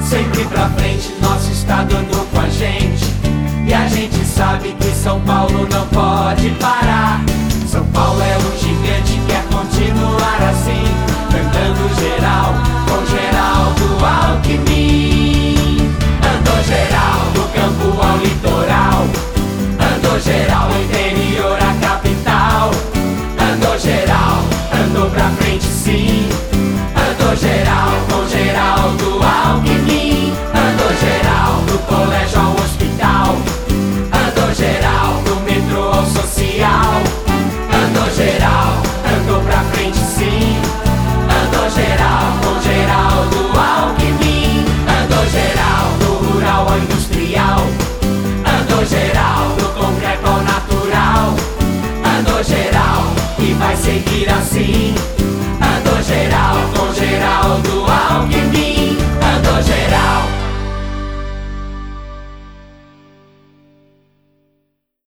Sempre pra frente, nosso estado andou com a gente. E a gente sabe que São Paulo não pode parar. São Paulo é um gigante, quer continuar assim. Cantando geral, com geral do Alckmin. Andou geral, do campo ao litoral. Andou geral, do frente sim. Andou geral, com geral do Alckmin. Andou geral, do colégio ao hospital. Andou geral, do metrô ao social. Andou geral, andou pra frente sim. Andou geral, com geral do Alckmin. Andou geral, do rural ao industrial. Andou geral, do concreto ao natural. Andou geral, e vai seguir assim. será.